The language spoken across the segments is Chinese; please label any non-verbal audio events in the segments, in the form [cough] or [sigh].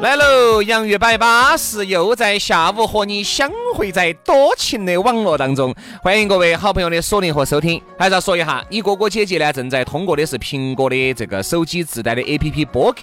来喽，洋芋摆巴士又在下午和你相会在多情的网络当中，欢迎各位好朋友的锁定和收听。还是要说一下，你哥哥姐姐呢正在通过的是苹果的这个手机自带的 APP 播客，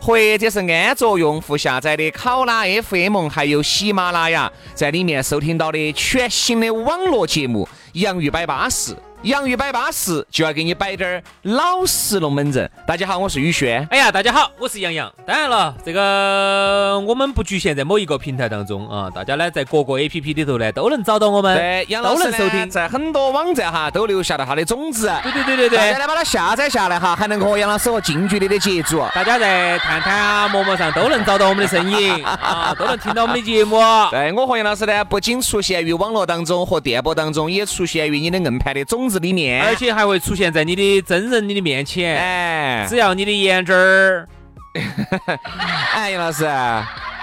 或者是安卓用户下载的考拉 FM，还有喜马拉雅，在里面收听到的全新的网络节目《洋芋摆巴士》。洋芋摆巴适，就要给你摆点儿老实龙门阵。大家好，我是宇轩。哎呀，大家好，我是杨洋。当然了，这个我们不局限在某一个平台当中啊，大家呢在各个 A P P 里头呢都能找到我们，对，杨老师都能收听。在很多网站哈都留下了他的种子。对对对对对，大家来把它下载下来哈，还能和杨老师和近距离的接触。大家在探探啊、陌陌上都能找到我们的身影啊，都能听到我们的节目。[laughs] 对我和杨老师呢，不仅出现于网络当中和电波当中，也出现于你的硬盘的种子里面，而且。还会出现在你的真人你的面前，哎，只要你的眼睛儿，[laughs] 哎，杨老师，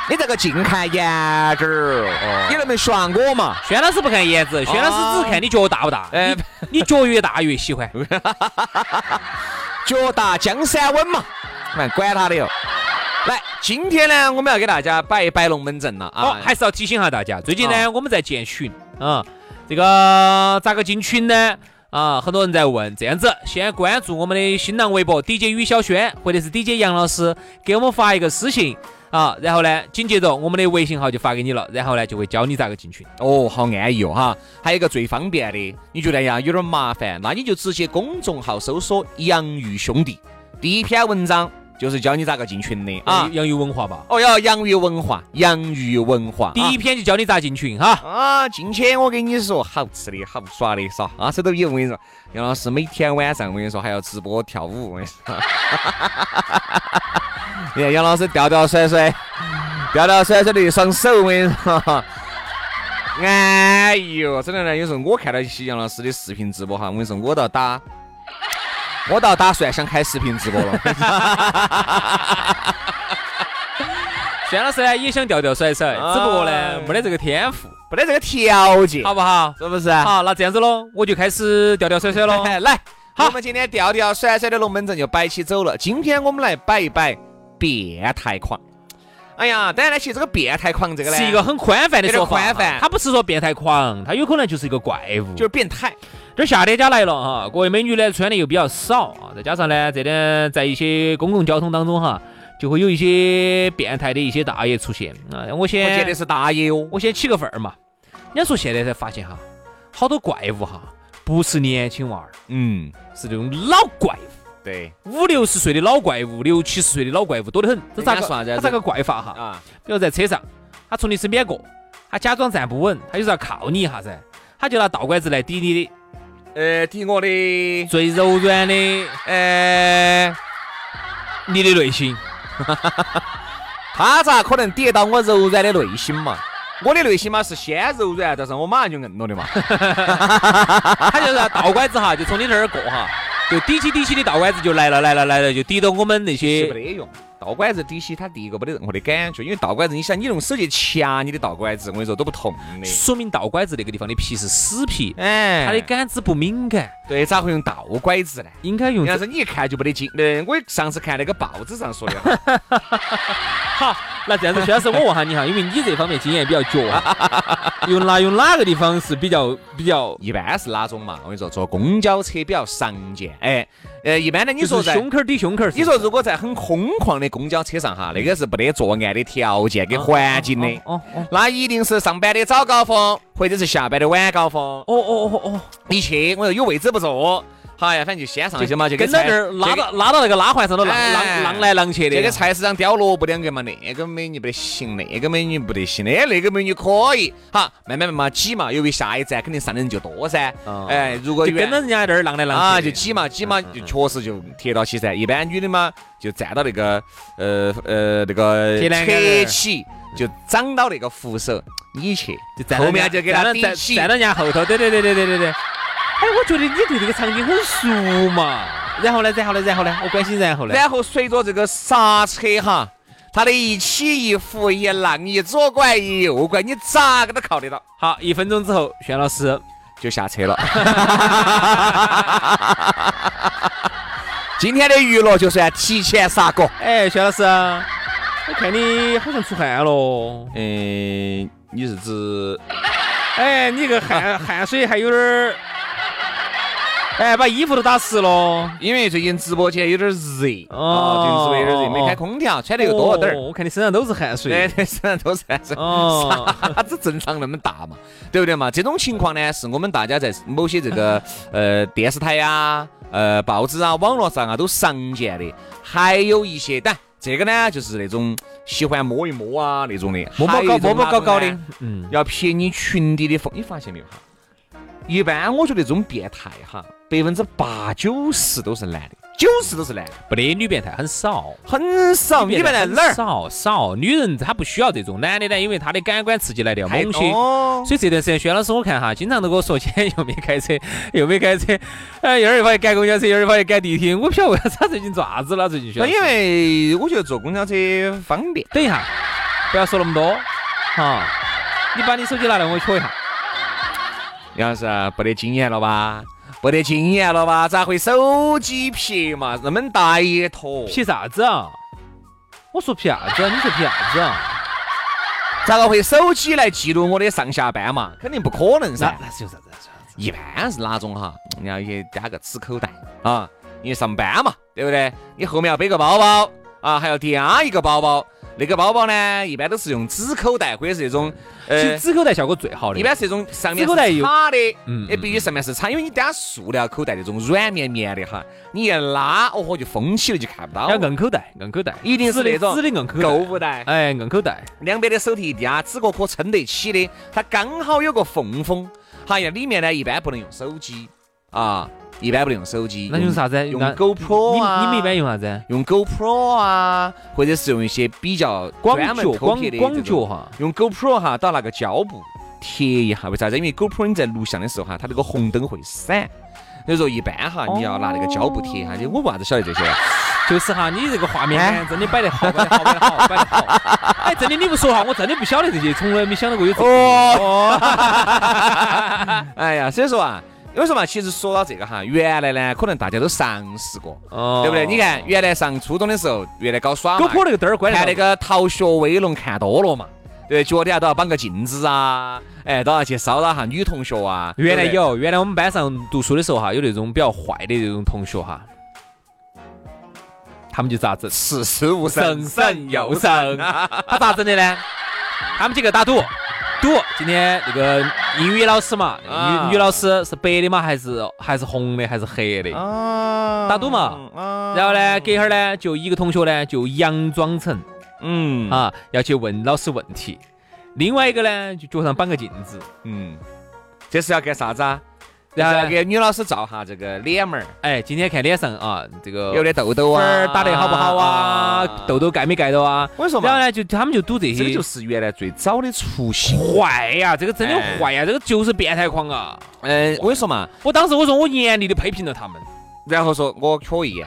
你这个净看颜值儿，你能不能选我嘛？轩老师不看颜值，轩老师只看你脚大不大，哎，你脚越大越喜欢，[laughs] 脚大江山稳嘛，看管他的哟。来，今天呢，我们要给大家摆一摆龙门阵了啊，还是要提醒下大家，最近呢，我们在建群啊，这个咋个进群呢？啊，很多人在问，这样子，先关注我们的新浪微博 DJ 于小轩，或者是 DJ 杨老师，给我们发一个私信啊，然后呢，紧接着我们的微信号就发给你了，然后呢，就会教你咋个进群。哦，好安逸哦哈。还有一个最方便的，你觉得呀有点麻烦，那你就直接公众号搜索“杨玉兄弟”，第一篇文章。就是教你咋个进群的啊，洋芋文化吧。哦哟，洋芋文化，洋芋文化。第一篇就教你咋进群哈。啊，进去我跟你说，好吃的好耍的耍。啊，手都有我跟你说，杨老师每天晚上我跟你说还要直播跳舞。我跟你说，你 [laughs] 看杨老师吊吊甩甩，吊吊甩甩的一双手，我跟你说。哎呦，真的呢，有时候我看到一些杨老师的视频直播哈，我跟你说，我都要打。我倒打算想开视频直播了。[laughs] 轩老师呢也想吊吊甩甩，只不过呢没得这个天赋，没得这个条件，好不好？是不是？好，那这样子喽，我就开始吊吊甩甩喽。[laughs] 来，好，我们今天吊吊甩甩的龙门阵就摆起走了。今天我们来摆一摆变态狂。哎呀，当然呢，其实这个变态狂这个呢是一个很宽泛的说法，宽泛，他不是说变态狂，他有可能就是一个怪物，就是变态。这夏天家来了哈，各位美女呢穿的又比较少啊，再加上呢，这点在一些公共交通当中哈，就会有一些变态的一些大爷出现啊。我先，我见得是大爷哦，我先起个份儿嘛。人家说现在才发现哈，好多怪物哈，不是年轻娃儿，嗯，是那种老怪物。对，五六十岁的老怪物，六七十岁的老怪物多得很。这咋个？他咋个怪法哈？啊，比如在车上，他从你身边过，他假装站不稳，他就是要靠你一下噻，他就拿倒拐子来抵你的。呃，提我的最柔软的，呃，你的内心，[laughs] 他咋可能抵到我柔软的内心嘛？我的内心嘛是先柔软，但是我马上就硬了的嘛。[laughs] 他就是倒拐子哈，就从你这儿过哈，就抵起抵起的倒拐子就来了来了来了，就抵到我们那些。没得用。倒拐子底起，它第一个没得任何的感觉，因为倒拐子，你想，你用手去掐你的倒拐子，我跟你说都不痛的。说明倒拐子那个地方的皮是死皮，哎，它的感知不敏感。对，咋会用倒拐子呢？应该用。但是你一看就没得劲。嗯，我上次看那个报纸上说的。[laughs] 好，那这样子，薛老师，我问下你哈，因为你这方面经验比较绝，[laughs] 用哪用哪个地方是比较比较？一般是哪种嘛？我跟你说，坐公交车比较常见。哎，呃，一般的你说在胸口抵胸口。你说如果在很空旷的公交车上哈，那个是不得作案的条件跟环境的。哦哦。那一定是上班的早高峰，或者是下班的晚高峰。哦哦哦哦。一去我说有位置不坐。好呀，反正就先上去嘛，就跟到这儿拉到拉到那个拉环上头浪浪浪来浪去的。这个菜市场叼萝卜两个嘛，那个美女不得行，那个美女不得行，哎那个美女可以。好，慢慢慢慢挤嘛，由于下一站肯定上的人就多噻。哎，如果就跟到人家那儿浪来浪去啊，就挤嘛挤嘛，就确实就贴到起噻。一般女的嘛，就站到那个呃呃那个侧起，就长到那个扶手，你去，就后面就给他顶起，站到人家后头。对对对对对对对。哎，我觉得你对这个场景很熟嘛。然后呢，然后呢，然后呢，我关心然后呢。然后随着这个刹车哈，它的一起一伏一浪一左拐一右拐，你咋个都靠得到。好，一分钟之后，轩老师就下车了。今天的娱乐就算提前杀过。哎，轩老师，我看你好像出汗了。嗯，你是指？哎，你个汗汗水还有点儿。[laughs] 哎，把衣服都打湿了，因为最近直播间有点热哦，最近直播有点热，没开空调，穿的又多了点儿。我看你身上都是汗水，对，身上都是汗水。哦，啥子正常那么大嘛？对不对嘛？这种情况呢，是我们大家在某些这个 [laughs] 呃电视台呀、呃报纸啊、网络上啊都常见的。还有一些，但这个呢，就是那种喜欢摸一摸啊那种的，摸摸搞摸摸搞搞的，嗯，要撇你裙底的风，你发现没有哈？一般我觉得这种变态哈。百分之八九十都是男的，九十都是男的，不得女变态很少，很少。女变态哪儿？少少。女人她不需要这种，男的呢，因为他的感官刺激来的要猛些。所以这段时间，薛老师我看哈，经常都跟我说，今天又没开车，又没开车，哎，一会儿又跑去赶公交车，一会儿又跑去赶地铁。我不晓得为啥他最近做啥子了？最近薛？因为我觉得坐公交车方便。等一下，不要说那么多，哈，你把你手机拿来，我瞧一下。杨老师，不得经验了吧？不得经验了吧？咋会手机撇嘛？那么大一坨，撇啥子啊？我说撇啥子？你说撇啥子啊？咋个会手机来记录我的上下班嘛？肯定不可能噻。那是有啥子？一般是哪种哈？你要去加个纸口袋啊？你上班嘛，对不对？你后面要背个包包啊，还要掂一个包包。那个包包呢，一般都是用纸口袋或者是那种，呃，纸口袋效果最好的。一般是这种上面是插的，嗯，也必须上面是插，因为你单塑料口袋那种软绵绵的哈，你一拉，哦豁就封起了，就看不到。要硬口袋，硬口袋，一定是那种纸的硬口购物袋，哎，硬口袋，两边的手提一掂，纸壳可撑得起的，它刚好有个缝缝，好呀，里面呢一般不能用手机啊。一般不用手机，那用啥子？用 GoPro 啊？你们一般用啥子？用 GoPro 啊，或者是用一些比较广角、广广角哈。用 GoPro 哈，到那个胶布贴一下，为啥子？因为 GoPro 你在录像的时候哈，它那个红灯会闪，所以说一般哈，你要拿那个胶布贴一下。我为啥子晓得这些？就是哈，你这个画面真的摆得好，摆得好，摆得好，[laughs] 摆得好。哎，真的你不说哈，我真的不晓得这些，从来没想到过有这。哦。[laughs] 哎呀，所以说啊。为什么嘛？其实说到这个哈，原来呢，可能大家都尝试过，对不对？你看，原来上初中的时候，原来搞耍嘛，那个灯儿关看那个《逃学威龙》看多了嘛，对，脚底下都要绑个镜子啊，哎，都要去骚扰下女同学啊。原来有，原来我们班上读书的时候哈，有那种比较坏的那种同学哈，他们就咋子？事事无神神又神，他咋整的呢？他们几个打赌。赌今天那个英语老师嘛，女女老师是白的嘛，还是还是红的，还是黑的？打赌嘛。然后呢，隔会儿呢，就一个同学呢，就佯装成，嗯。啊，要去问老师问题。另外一个呢，就脚上绑个镜子，嗯，这是要干啥子啊？然后给女老师照下这个脸门儿，哎，今天看脸上啊，这个有点痘痘啊，打得好不好啊？痘痘盖没盖到啊？我跟你说嘛，然后呢，就他们就赌这些，这就是原来最早的雏形。坏呀，这个真的坏呀，这个就是变态狂啊！嗯，我跟你说嘛，我当时我说我严厉的批评了他们，然后说我可以。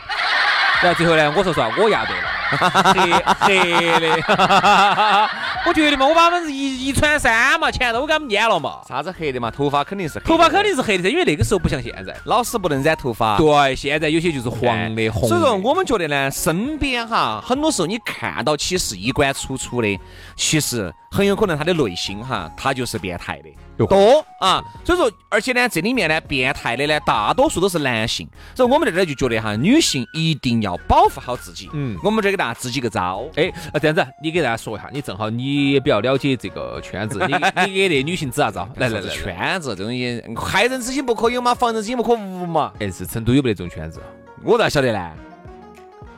然后最后呢，我说实话，我压对了，黑黑的。[laughs] 我觉得嘛，我把他们一一穿三嘛，钱都给他们撵了嘛。啥子黑的嘛？头发肯定是头发肯定是黑的，因为那个时候不像现在，老师不能染头发。对，现在有些就是黄的、红。所以说，我们觉得呢，身边哈，很多时候你看到起是衣冠楚楚的，其实很有可能他的内心哈，他就是变态的。多啊，所以说，而且呢，这里面呢，变态的呢，大多数都是男性，所以我们在这就觉得哈，女性一定要保护好自己。嗯，我们这给大支几个招。哎，呃，这样子，你给大家说一下，你正好你也比较了解这个圈子，你你给那女性支啥招。来来来，圈子这东西，害人之心不可有嘛，防人之心不可无嘛。哎，是成都有没得这种圈子？我咋晓得呢？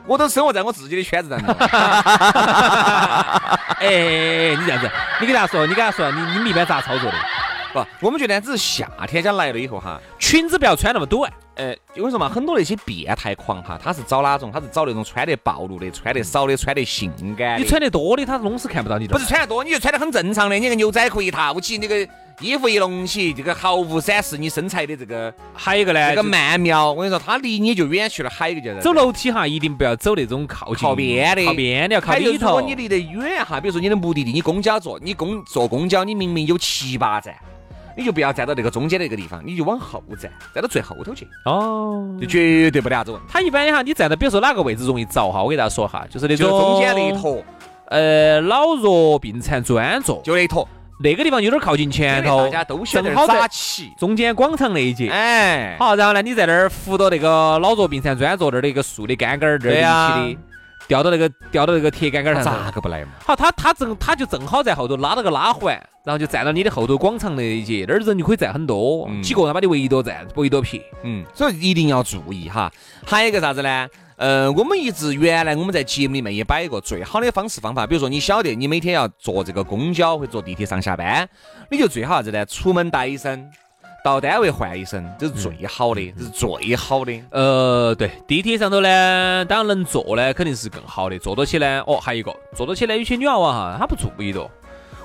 我都生活在我自己的圈子当中。[laughs] 哎，你这样子，你给大家说，你给大家说，你你们一般咋操作的？不，我们觉得只是夏天家来了以后哈，裙子不要穿那么短。呃，我跟你说嘛，很多那些变态狂哈，他是找哪种？他是找那种穿得暴露的、穿得少的、穿得性感。你穿得多的，他弄是看不到你的。不是穿得多，你就穿得很正常的，你个牛仔裤一套起，那个衣服一隆起，这个毫无展示你身材的这个。还有一个呢，这个曼妙，我跟你说，他离你就远去了。还有一个就是走楼梯哈，一定不要走那种靠近靠边的，靠边的要靠里头。如果你离得远哈，比如说你的目的地，你公交坐，你公坐公交，你明明有七八站。你就不要站到那个中间那个地方，你就往后站，站到最后头去。哦，就绝对不得啥子问。他一般哈，你站到比如说哪个位置容易着哈，我给大家说哈，就是那种中间那一坨，呃，老弱病残专座，就那一坨，那个地方有点靠近前头，大家都选好扎起中间广场那一节。哎，好，然后呢，你在那儿扶到那个老弱病残专座那儿的一个树的杆杆儿这儿立起的。吊到那个掉到那个铁杆杆上，咋个不来嘛？好，他他正他就正好在后头拉了个拉环，然后就站到你的后头广场那一节，那儿人就可以站很多，几个人把你围多站，围多撇。嗯，所以一定要注意哈。还有一个啥子呢？呃，我们一直原来我们在节目里面也摆一个最好的方式方法，比如说你晓得你每天要坐这个公交或坐地铁上下班，你就最好啥子呢？出门带一身。到单位换一身，这是最好的，这是最好的。呃，对，地铁上头呢，当然能坐呢，肯定是更好的。坐到起呢，哦，还有一个，坐到起呢，有些女娃娃哈，她不注意的。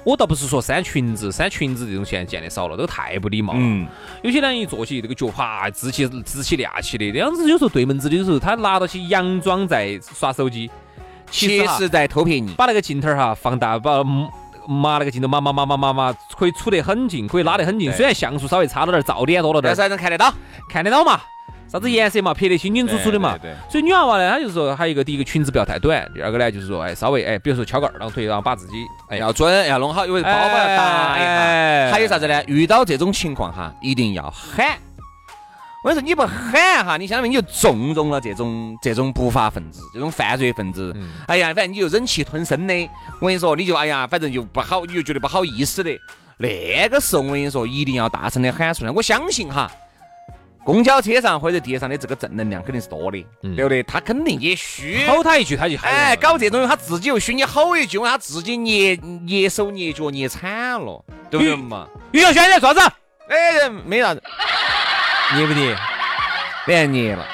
我倒不是说扇裙子，扇裙子这种现在见的少了，都太不礼貌了。嗯。有些人一坐起，这个脚啪，支起支起亮起的，这样子有时候对门子的时候，他拿到起佯装在耍手机，其实在偷拍你，把那个镜头哈放大，把。麻那个镜头，麻麻麻麻麻麻，可以处得很近，可以拉得很近。虽然像素稍微差了点，噪点多了点，但是还能看得到，看得到嘛？啥子颜色嘛？拍得清清楚楚的嘛？对。所以女娃娃呢，她就是说，还有一个，第一个裙子不要太短，第二个呢，就是说，哎，稍微哎，比如说翘个二郎腿，然后把自己哎要准，要弄好，因为包包要搭一下。还有啥子呢？遇到这种情况哈，一定要喊。我跟你说，你不喊哈，你相当于你就纵容了这种这种不法分子，这种犯罪分子。哎呀，反正你就忍气吞声的。我跟你说，你就哎呀，反正就不好，你就觉得不好意思的。那个时候，我跟你说，一定要大声的喊出来。我相信哈，公交车上或者地上的这个正能量肯定是多的，对不对？他肯定也虚吼他一句，他就喊。哎，搞这种他自己又虚，你吼一句，他自己捏捏手捏脚捏惨了，对不对嘛？于小轩在做啥子？哎，没啥子。捏不捏？别捏了。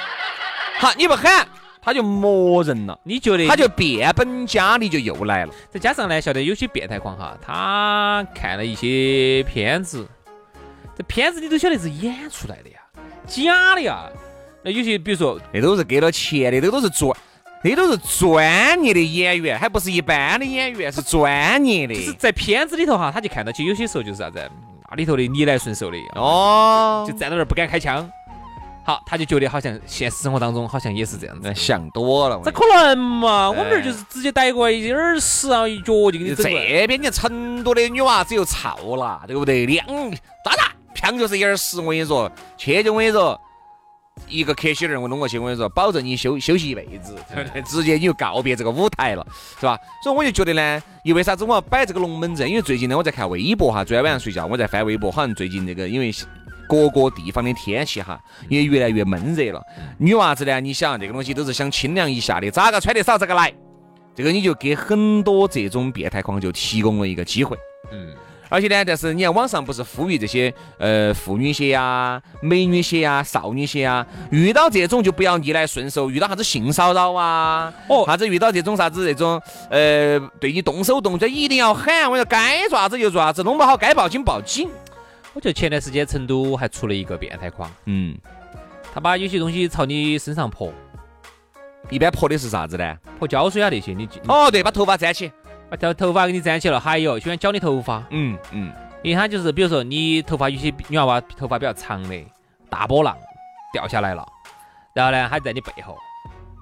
好，你不喊，他就默认了。你觉得？他就变本加厉，就又来了。再加上呢，晓得有些变态狂哈，他看了一些片子，这片子你都晓得是演出来的呀，假的呀。那有些比如说，那都是给了钱的，那都是专，那都是专业的演员，还不是一般的演员，是专业的。就是在片子里头哈，他就看到起有些时候就是啥子。那里头的逆来顺受的哦，就站到那儿不敢开枪，好，他就觉得好像现实生活当中好像也是这样子，想多了，这可能嘛？我们这儿就是直接逮过来一耳屎啊，一脚就给你整这边你成都的女娃子又操了，对不对？两哒哒，砰就是一耳屎，我跟你说，去就我跟你说。一个克西人我弄过去，我跟你说，保证你休休息一辈子，[laughs] 直接你就告别这个舞台了，是吧？所以我就觉得呢，因为啥子我要摆这个龙门阵？因为最近呢，我在看微博哈，昨天晚上睡觉我在翻微博，好像最近那个因为各个地方的天气哈也越来越闷热了。女娃子呢，你想这个东西都是想清凉一下的，咋个穿得少咋个来？这个你就给很多这种变态狂就提供了一个机会，嗯。而且呢，但是你看网上不是呼吁这些呃妇女些呀、美女些呀、少女鞋啊，遇到这种就不要逆来顺受，遇到啥子性骚扰啊，哦，啥子遇到这种啥子这种呃对你动手动脚，一定要喊，我说该做啥子就做啥子，弄不好该报警报警。我觉得前段时间成都还出了一个变态狂，嗯，他把有些东西朝你身上泼，一般泼的是啥子呢？泼胶水啊那些，你哦对，把头发粘起。把头头发给你粘起了，还有喜欢绞你头发，嗯嗯，因为他就是比如说你头发有些女娃娃头发比较长的，大波浪掉下来了，然后呢，他在你背后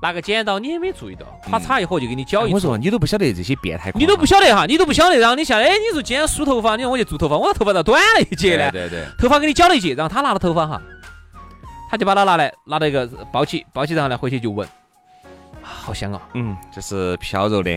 拿个剪刀，你也没注意到，咔嚓一伙就给你绞一。我说你都不晓得这些变态，你都不晓得哈，你都不晓得，然后你下来，哎，你说今天梳头发，你说我去做头发，我的头发咋短了一截呢？对对，头发给你绞了一截，然后他拿了头发哈，他就把它拿来拿到一个包起，包起然后呢回去就闻，好香啊！嗯，这是飘柔的，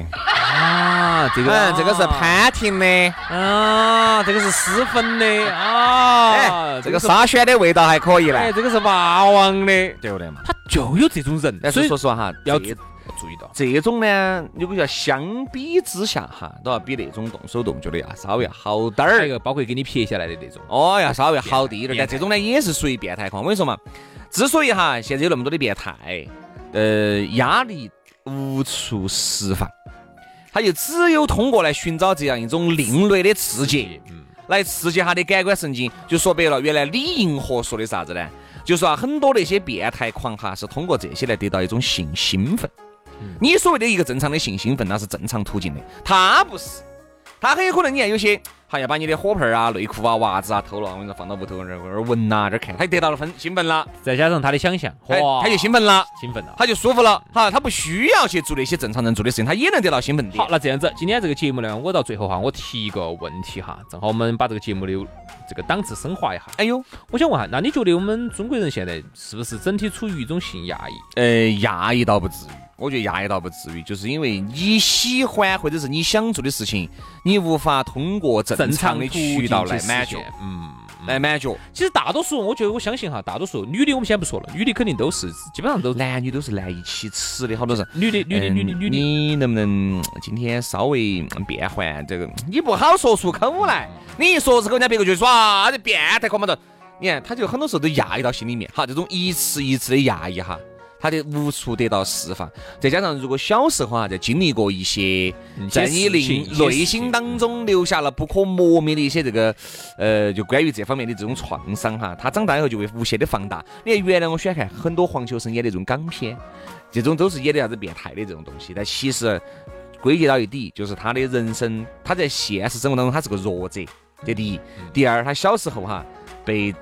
啊，这个嗯，这个是潘婷的，啊，这个是丝粉的。啊，哎，这个沙宣的味道还可以哎，这个是霸王的，对不对嘛？他就有这种人，但所以是说实话哈，要注意到。这种呢，如果要相比之下哈，都要比那种动手动脚的要稍微要好点儿。还有一个包括给你撇下来的那种，哦，要稍微好滴一点儿，但这种呢也是属于变态狂。我跟你说嘛，之所以哈现在有那么多的变态，呃，压力无处释放，他就只有通过来寻找这样一种另类的刺激，嗯，来刺激他的感官神经。就说白了，原来李银河说的啥子呢？就说啊，很多那些变态狂哈是通过这些来得到一种性兴奋。你所谓的一个正常的性兴奋，那是正常途径的，他不是。他很有可能，你看有些还要把你的火盆啊、内裤啊、袜子啊偷了，我跟你说放到屋头那儿闻呐，这看，他就得到了分兴奋了，再加上他的想象，哇，他就兴奋了，兴奋了。他就舒服了，哈，他不需要去做那些正常人做的事情，他也能得到兴奋的好，。那这样子，今天这个节目呢，我到最后哈，我提一个问题哈，正好我们把这个节目的这个档次升华一下。哎呦，我想问下，那你觉得我们中国人现在是不是整体处于一种性压抑？呃，压抑倒不至于，我觉得压抑倒不至于，就是因为你喜欢或者是你想做的事情，你无法通过正常的渠道来满足，嗯。来满足。其实大多数，我觉得我相信哈，大多数女的我们先不说了，女的肯定都是基本上都男女都是难以启齿的，好多人。女的女的女的嗯女的，你能不能今天稍微变换这个？你不好说出口来，你一说出口，人家别个就说啊，这变态狂嘛的。你看，他就很多时候都压抑到心里面，哈，这种一次一次的压抑哈，他的无处得到释放。再加上如果小时候哈，在经历过一些嗯在你内内心当中留下了不可磨灭的一些这个，呃，就关于这方面的这种创伤哈，他长大以后就会无限的放大。你看，原来我喜欢看很多黄秋生演的这种港片，这种都是演的啥子变态的这种东西，但其实归结到一底，就是他的人生，他在现实生活当中他是个弱者，这第一。第二，他小时候哈被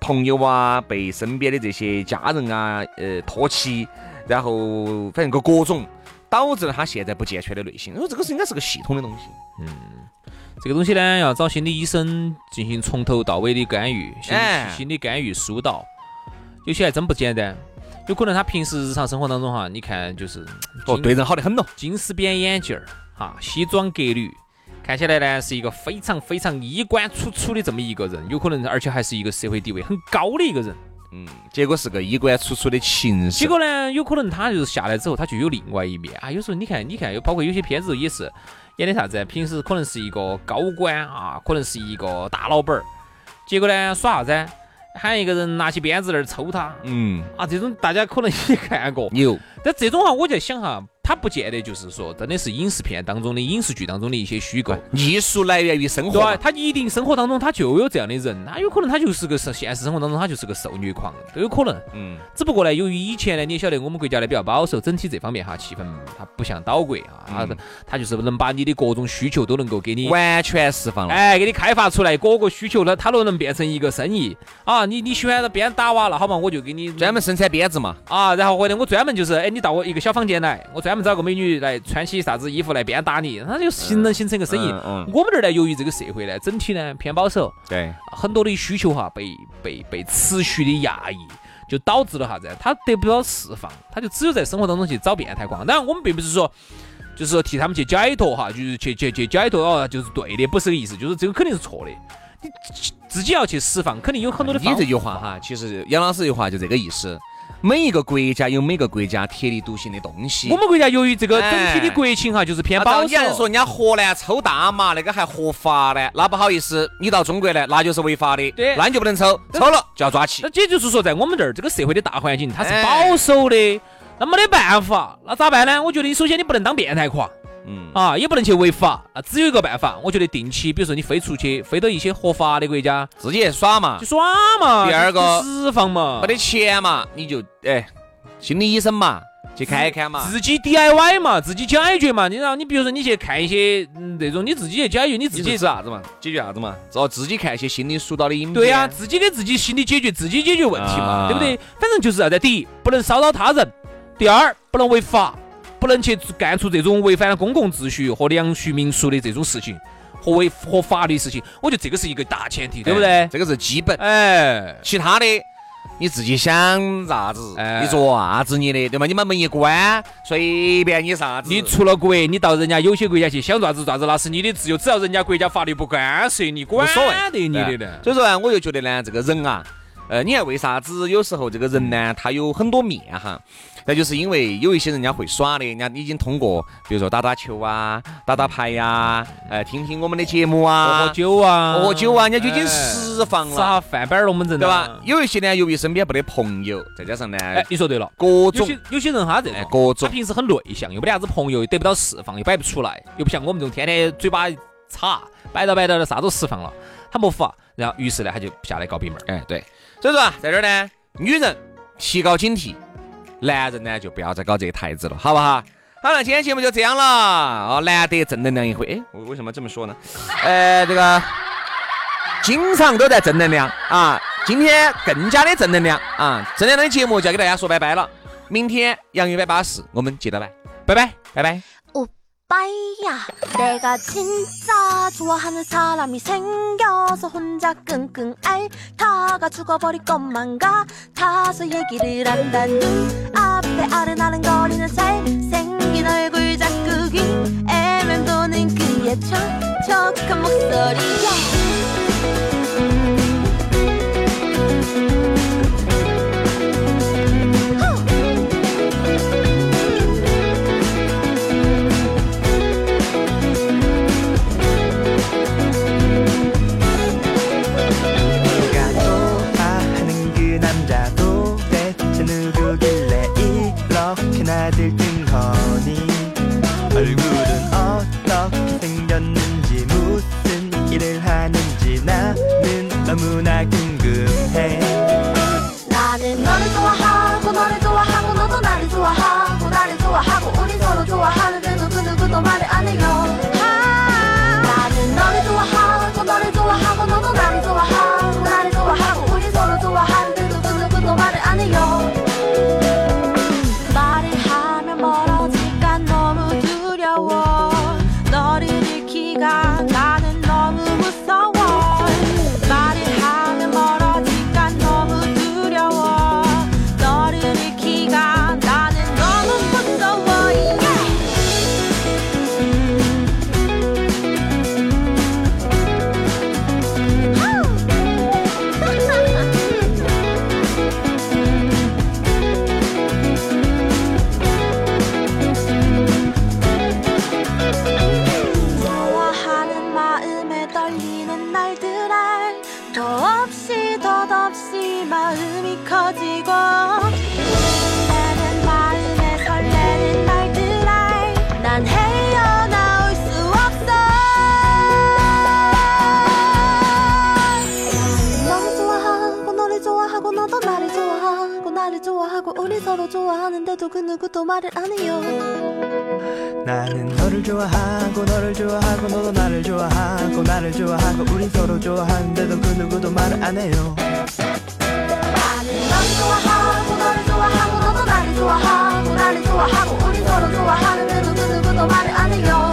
朋友啊，被身边的这些家人啊，呃唾弃，然后反正个各种，导致了他现在不健全的内心。我说这个是应该是个系统的东西。嗯这个东西呢，要找心理医生进行从头到尾的干预，心哎心理干预疏导，有些还真不简单。有可能他平时日常生活当中哈，你看就是哦，对人好的很咯。金丝边眼镜儿，哈，西装革履，看起来呢是一个非常非常衣冠楚楚的这么一个人，有可能而且还是一个社会地位很高的一个人。嗯，结果是个衣冠楚楚的情圣。结果呢，有可能他就是下来之后，他就有另外一面啊。有时候你看，你看，有包括有些片子也是演的啥子，平时可能是一个高官啊，可能是一个大老板儿，结果呢耍啥子？喊一个人拿起鞭子在那儿抽他嗯，啊！这种大家可能也看过，有但这种哈，我在想哈，它不见得就是说真的是影视片当中的影视剧当中的一些虚构。艺术来源于生活。对，他一定生活当中他就有这样的人，他有可能他就是个现实生活当中他就是个受虐狂，都有可能。嗯，只不过呢，由于以前呢，你也晓得我们国家呢比较保守，整体这方面哈气氛它不像岛国啊，它嗯它就是能把你的各种需求都能够给你。完全释放了。哎，给你开发出来，各个需求呢，它都能变成一个生意啊！你你喜欢鞭打瓦了，好嘛，我就给你专门生产鞭子嘛。啊，然后或者我专门就是，哎，你到我一个小房间来，我专门找个美女来穿起啥子衣服来鞭打你，它就形能形成一个生意。我们这儿呢，由于这个社会呢，整体呢偏保守，对，很多的需求哈被被被持续的压抑，就导致了啥子？他得不到释放，他就只有在生活当中去找变态狂。当然，我们并不是说。就是说替他们去解脱哈，就是去去去解脱哦，就是对的，不是这个意思，就是这个肯定是错的。你自己要去释放，肯定有很多的方你这句话哈，其实杨老师这句话就这个意思。每一个国家有每个国家特立独行的东西。我们国家由于这个整体的哎国情哈，就是偏啊保守。照你还说人家河南抽大麻那个还合法呢，那不好意思，你到中国来那就是违法的，对那你就不能抽，抽了就要抓起那。也就是说，在我们这儿这个社会的大环境，它是哎保守的，那没得办法，那咋办呢？我觉得你首先你不能当变态狂。嗯，啊，也不能去违法，啊，只有一个办法，我觉得定期，比如说你飞出去，飞到一些合法的国家自己去耍嘛去，耍嘛。第二个去释放嘛，没得钱嘛，你就哎，心理医生嘛，去看一看嘛。自己 DIY 嘛，自己解决嘛。你然后你比如说你去看一些嗯那种你自己去解决你自己是啥子嘛？解决啥子嘛？哦，自己看一些心理疏导的影片。对呀、自己给自己心理解决自己解决问题嘛，啊对不对？反正就是啥子，第一不能骚扰他人，第二不能违法，不能去干出这种违反了公共秩序和良序民俗的这种事情和违和法律事情。我觉得这个是一个大前提，对不对？这个是基本。哎，其他的你自己想咋子，哎你做啥子你的，对吧？你把门一关，随便你啥子。你出了国，你到人家有些国家去想咋子咋子，那是你的自由，只要人家国家法律不干涉，你管得你的对呢。所以说呢，我就觉得呢，这个人啊，呃，你看为啥子有时候这个人呢，他有很多面哈？那就是因为有一些人家会耍的，人家已经通过，比如说打打球啊、打打牌呀、呃，听听我们的节目啊喝，酒啊，喝喝酒啊，人家就已经哎释放了，吃下饭板儿龙门阵对吧？？有一些呢，由于身边没得朋友，再加上呢，哎，你说对了。各种有些有些人他这哎种，各种他平时很内向，又没得啥子朋友，又得不到释放，又摆不出来，又不像我们这种天天嘴巴插，摆到摆到的啥都释放了，他没法。然后于是呢，他就下来搞闭门儿。哎，对，所以说啊，在这儿呢，女人提高警惕，男人呢就不要再搞这些台子了，好不好？好了，今天节目就这样了哦，难得正能量一回。哎，我为什么这么说呢？呃，这个经常都在正能量啊，今天更加的正能量啊！正能量的节目就要给大家说拜拜了，明天洋芋摆巴士，我们接着来，拜拜，拜拜。 오빠야. 내가 진짜 좋아하는 사람이 생겨서 혼자 끙끙 앓다가 죽어버릴 것만 같아서 얘기를 한다. 눈앞에 아른아른거리는 잘생긴 얼굴 자꾸 귀에 맴도는 그의 촉촉한 목소리야 하는데도 그 누구도 말을 안 해요. 나는 너를 좋아하고 너를 좋아하고 너도 나를 좋아하고 나를 좋아하고 우린 서로 좋아하는데도 그 누구도 말을 안 해요. 나는 너를 좋아하고 너를 좋아하고 너도 나를 좋아하고 나를 좋아하고 우리 서로 좋아하는데도 그 누구도 말을 안 해요